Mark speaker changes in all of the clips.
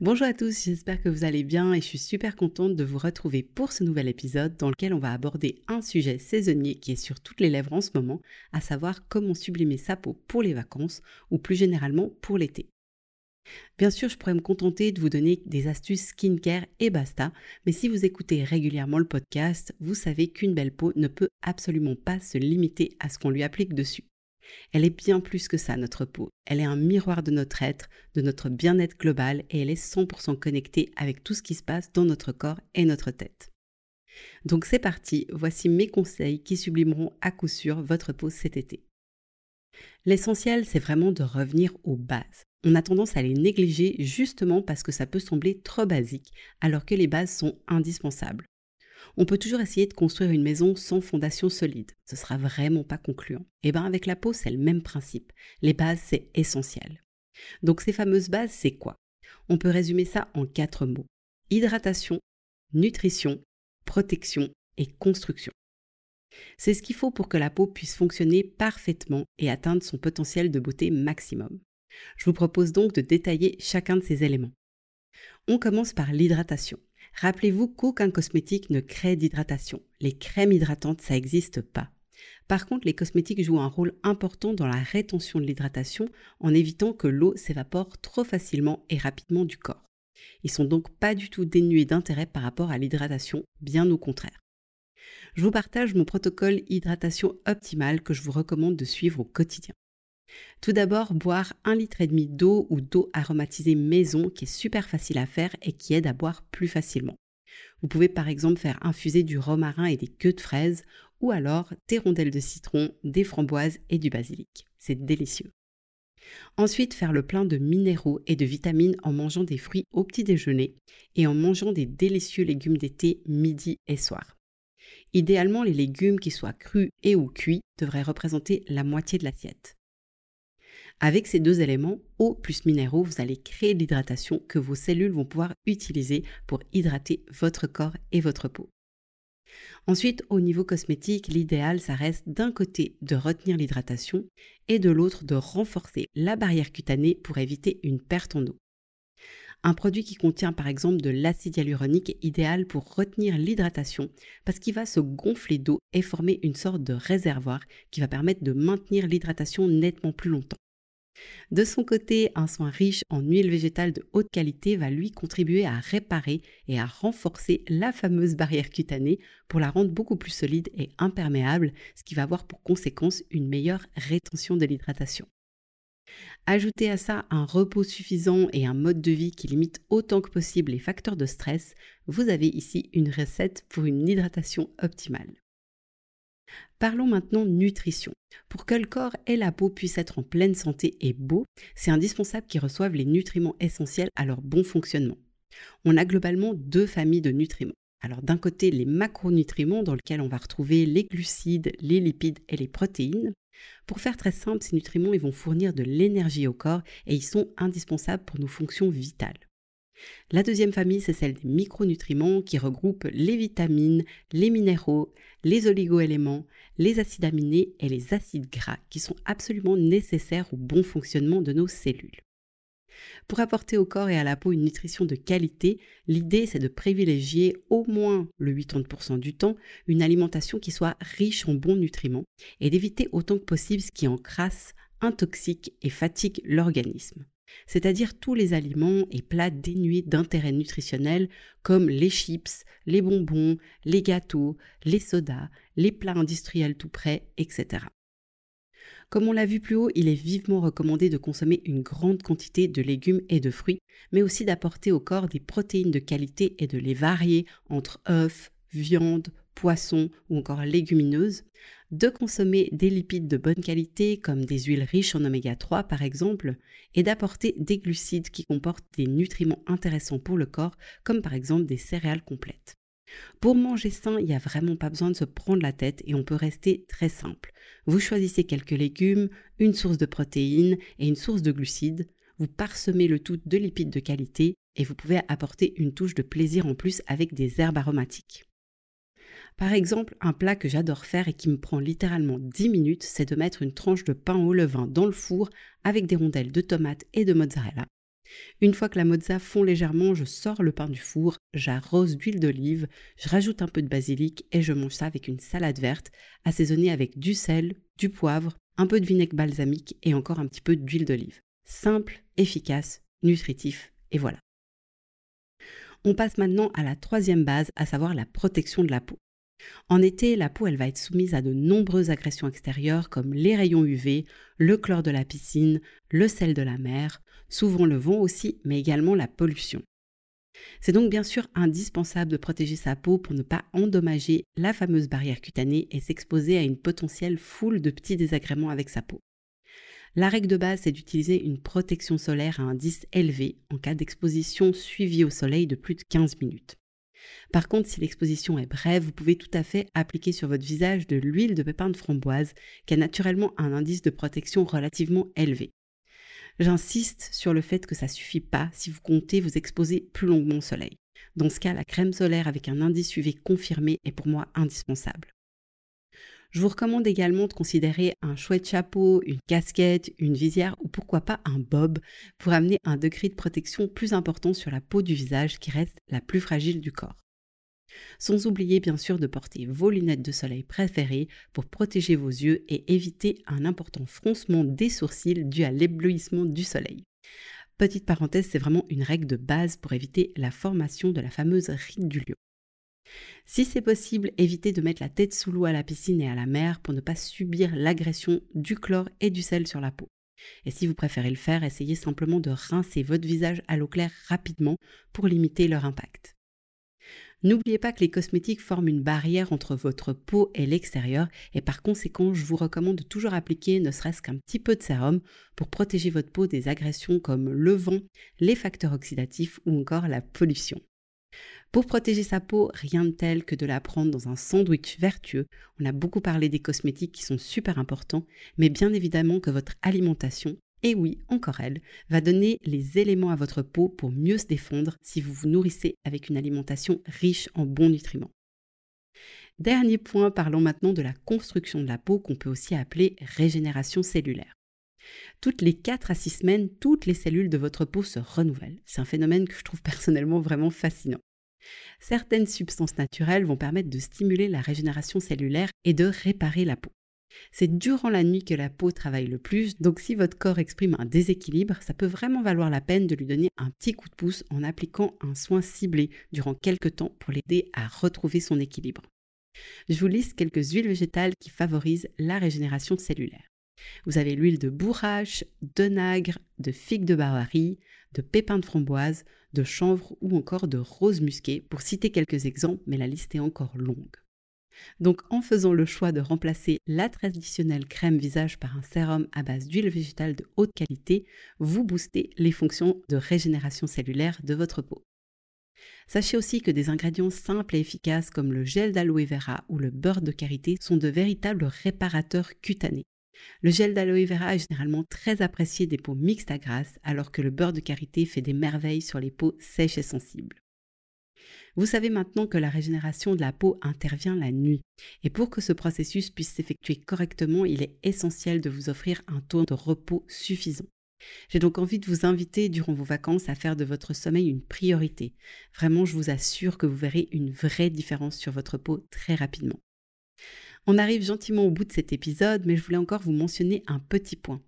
Speaker 1: Bonjour à tous, j'espère que vous allez bien et je suis super contente de vous retrouver pour ce nouvel épisode dans lequel on va aborder un sujet saisonnier qui est sur toutes les lèvres en ce moment, à savoir comment sublimer sa peau pour les vacances ou plus généralement pour l'été. Bien sûr, je pourrais me contenter de vous donner des astuces skincare et basta, mais si vous écoutez régulièrement le podcast, vous savez qu'une belle peau ne peut absolument pas se limiter à ce qu'on lui applique dessus. Elle est bien plus que ça, notre peau. Elle est un miroir de notre être, de notre bien-être global et elle est 100% connectée avec tout ce qui se passe dans notre corps et notre tête. Donc c'est parti, voici mes conseils qui sublimeront à coup sûr votre peau cet été. L'essentiel, c'est vraiment de revenir aux bases. On a tendance à les négliger justement parce que ça peut sembler trop basique, alors que les bases sont indispensables. On peut toujours essayer de construire une maison sans fondation solide. Ce sera vraiment pas concluant. Et eh bien avec la peau, c'est le même principe. Les bases, c'est essentiel. Donc ces fameuses bases, c'est quoi? On peut résumer ça en quatre mots. Hydratation, nutrition, protection et construction. C'est ce qu'il faut pour que la peau puisse fonctionner parfaitement et atteindre son potentiel de beauté maximum. Je vous propose donc de détailler chacun de ces éléments. On commence par l'hydratation. Rappelez-vous qu'aucun cosmétique ne crée d'hydratation. Les crèmes hydratantes, ça n'existe pas. Par contre, les cosmétiques jouent un rôle important dans la rétention de l'hydratation en évitant que l'eau s'évapore trop facilement et rapidement du corps. Ils sont donc pas du tout dénués d'intérêt par rapport à l'hydratation, bien au contraire. Je vous partage mon protocole hydratation optimale que je vous recommande de suivre au quotidien. Tout d'abord, boire un litre et demi d'eau ou d'eau aromatisée maison qui est super facile à faire et qui aide à boire plus facilement. Vous pouvez par exemple faire infuser du romarin et des queues de fraises ou alors des rondelles de citron, des framboises et du basilic. C'est délicieux. Ensuite, faire le plein de minéraux et de vitamines en mangeant des fruits au petit déjeuner et en mangeant des délicieux légumes d'été midi et soir. Idéalement, les légumes qui soient crus et ou cuits devraient représenter la moitié de l'assiette. Avec ces deux éléments, eau plus minéraux, vous allez créer l'hydratation que vos cellules vont pouvoir utiliser pour hydrater votre corps et votre peau. Ensuite, au niveau cosmétique, l'idéal, ça reste d'un côté de retenir l'hydratation et de l'autre de renforcer la barrière cutanée pour éviter une perte en eau. Un produit qui contient par exemple de l'acide hyaluronique est idéal pour retenir l'hydratation parce qu'il va se gonfler d'eau et former une sorte de réservoir qui va permettre de maintenir l'hydratation nettement plus longtemps. De son côté, un soin riche en huile végétale de haute qualité va lui contribuer à réparer et à renforcer la fameuse barrière cutanée pour la rendre beaucoup plus solide et imperméable, ce qui va avoir pour conséquence une meilleure rétention de l'hydratation. Ajoutez à ça un repos suffisant et un mode de vie qui limite autant que possible les facteurs de stress, vous avez ici une recette pour une hydratation optimale. Parlons maintenant nutrition. Pour que le corps et la peau puissent être en pleine santé et beau, c'est indispensable qu'ils reçoivent les nutriments essentiels à leur bon fonctionnement. On a globalement deux familles de nutriments. Alors d'un côté, les macronutriments dans lesquels on va retrouver les glucides, les lipides et les protéines. Pour faire très simple, ces nutriments ils vont fournir de l'énergie au corps et ils sont indispensables pour nos fonctions vitales. La deuxième famille, c'est celle des micronutriments qui regroupent les vitamines, les minéraux, les oligoéléments, les acides aminés et les acides gras qui sont absolument nécessaires au bon fonctionnement de nos cellules. Pour apporter au corps et à la peau une nutrition de qualité, l'idée c'est de privilégier au moins le 80% du temps une alimentation qui soit riche en bons nutriments et d'éviter autant que possible ce qui encrasse, intoxique et fatigue l'organisme c'est-à-dire tous les aliments et plats dénués d'intérêt nutritionnel comme les chips, les bonbons, les gâteaux, les sodas, les plats industriels tout prêts, etc. Comme on l'a vu plus haut, il est vivement recommandé de consommer une grande quantité de légumes et de fruits, mais aussi d'apporter au corps des protéines de qualité et de les varier entre œufs, viande, poissons ou encore légumineuses, de consommer des lipides de bonne qualité comme des huiles riches en oméga 3 par exemple, et d'apporter des glucides qui comportent des nutriments intéressants pour le corps comme par exemple des céréales complètes. Pour manger sain, il n'y a vraiment pas besoin de se prendre la tête et on peut rester très simple. Vous choisissez quelques légumes, une source de protéines et une source de glucides, vous parsemez le tout de lipides de qualité et vous pouvez apporter une touche de plaisir en plus avec des herbes aromatiques. Par exemple, un plat que j'adore faire et qui me prend littéralement 10 minutes, c'est de mettre une tranche de pain au levain dans le four avec des rondelles de tomates et de mozzarella. Une fois que la mozza fond légèrement, je sors le pain du four, j'arrose d'huile d'olive, je rajoute un peu de basilic et je mange ça avec une salade verte, assaisonnée avec du sel, du poivre, un peu de vinaigre balsamique et encore un petit peu d'huile d'olive. Simple, efficace, nutritif, et voilà. On passe maintenant à la troisième base, à savoir la protection de la peau. En été, la peau elle va être soumise à de nombreuses agressions extérieures comme les rayons UV, le chlore de la piscine, le sel de la mer, souvent le vent aussi, mais également la pollution. C'est donc bien sûr indispensable de protéger sa peau pour ne pas endommager la fameuse barrière cutanée et s'exposer à une potentielle foule de petits désagréments avec sa peau. La règle de base, c'est d'utiliser une protection solaire à indice élevé en cas d'exposition suivie au soleil de plus de 15 minutes. Par contre, si l'exposition est brève, vous pouvez tout à fait appliquer sur votre visage de l'huile de pépin de framboise qui a naturellement un indice de protection relativement élevé. J'insiste sur le fait que ça suffit pas si vous comptez vous exposer plus longuement au soleil. Dans ce cas, la crème solaire avec un indice UV confirmé est pour moi indispensable. Je vous recommande également de considérer un chouette chapeau, une casquette, une visière ou pourquoi pas un bob pour amener un degré de protection plus important sur la peau du visage qui reste la plus fragile du corps. Sans oublier bien sûr de porter vos lunettes de soleil préférées pour protéger vos yeux et éviter un important froncement des sourcils dû à l'éblouissement du soleil. Petite parenthèse, c'est vraiment une règle de base pour éviter la formation de la fameuse ride du lion. Si c'est possible, évitez de mettre la tête sous l'eau à la piscine et à la mer pour ne pas subir l'agression du chlore et du sel sur la peau. Et si vous préférez le faire, essayez simplement de rincer votre visage à l'eau claire rapidement pour limiter leur impact. N'oubliez pas que les cosmétiques forment une barrière entre votre peau et l'extérieur et par conséquent, je vous recommande de toujours appliquer ne serait-ce qu'un petit peu de sérum pour protéger votre peau des agressions comme le vent, les facteurs oxydatifs ou encore la pollution. Pour protéger sa peau, rien de tel que de la prendre dans un sandwich vertueux. On a beaucoup parlé des cosmétiques qui sont super importants, mais bien évidemment que votre alimentation, et oui, encore elle, va donner les éléments à votre peau pour mieux se défendre si vous vous nourrissez avec une alimentation riche en bons nutriments. Dernier point, parlons maintenant de la construction de la peau qu'on peut aussi appeler régénération cellulaire. Toutes les 4 à 6 semaines, toutes les cellules de votre peau se renouvellent. C'est un phénomène que je trouve personnellement vraiment fascinant. Certaines substances naturelles vont permettre de stimuler la régénération cellulaire et de réparer la peau. C'est durant la nuit que la peau travaille le plus, donc si votre corps exprime un déséquilibre, ça peut vraiment valoir la peine de lui donner un petit coup de pouce en appliquant un soin ciblé durant quelques temps pour l'aider à retrouver son équilibre. Je vous liste quelques huiles végétales qui favorisent la régénération cellulaire. Vous avez l'huile de bourrache, de nagre, de figue de Bavarie, de pépins de framboise, de chanvre ou encore de rose musquée, pour citer quelques exemples, mais la liste est encore longue. Donc en faisant le choix de remplacer la traditionnelle crème visage par un sérum à base d'huile végétale de haute qualité, vous boostez les fonctions de régénération cellulaire de votre peau. Sachez aussi que des ingrédients simples et efficaces comme le gel d'aloe vera ou le beurre de karité sont de véritables réparateurs cutanés. Le gel d'aloe vera est généralement très apprécié des peaux mixtes à grasse, alors que le beurre de karité fait des merveilles sur les peaux sèches et sensibles. Vous savez maintenant que la régénération de la peau intervient la nuit. Et pour que ce processus puisse s'effectuer correctement, il est essentiel de vous offrir un taux de repos suffisant. J'ai donc envie de vous inviter durant vos vacances à faire de votre sommeil une priorité. Vraiment, je vous assure que vous verrez une vraie différence sur votre peau très rapidement. On arrive gentiment au bout de cet épisode, mais je voulais encore vous mentionner un petit point.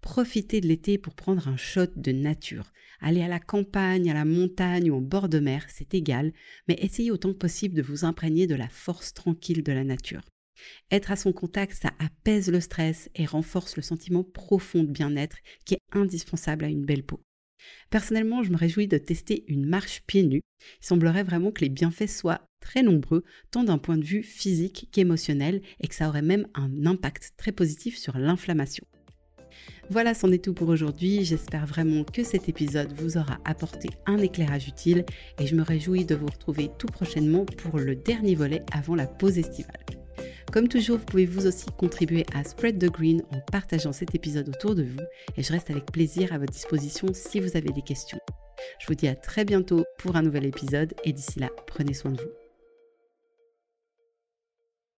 Speaker 1: Profitez de l'été pour prendre un shot de nature. Aller à la campagne, à la montagne ou en bord de mer, c'est égal, mais essayez autant que possible de vous imprégner de la force tranquille de la nature. Être à son contact, ça apaise le stress et renforce le sentiment profond de bien-être qui est indispensable à une belle peau. Personnellement, je me réjouis de tester une marche pieds nus. Il semblerait vraiment que les bienfaits soient très nombreux, tant d'un point de vue physique qu'émotionnel, et que ça aurait même un impact très positif sur l'inflammation. Voilà, c'en est tout pour aujourd'hui. J'espère vraiment que cet épisode vous aura apporté un éclairage utile et je me réjouis de vous retrouver tout prochainement pour le dernier volet avant la pause estivale. Comme toujours, vous pouvez vous aussi contribuer à Spread the Green en partageant cet épisode autour de vous et je reste avec plaisir à votre disposition si vous avez des questions. Je vous dis à très bientôt pour un nouvel épisode et d'ici là, prenez soin de vous.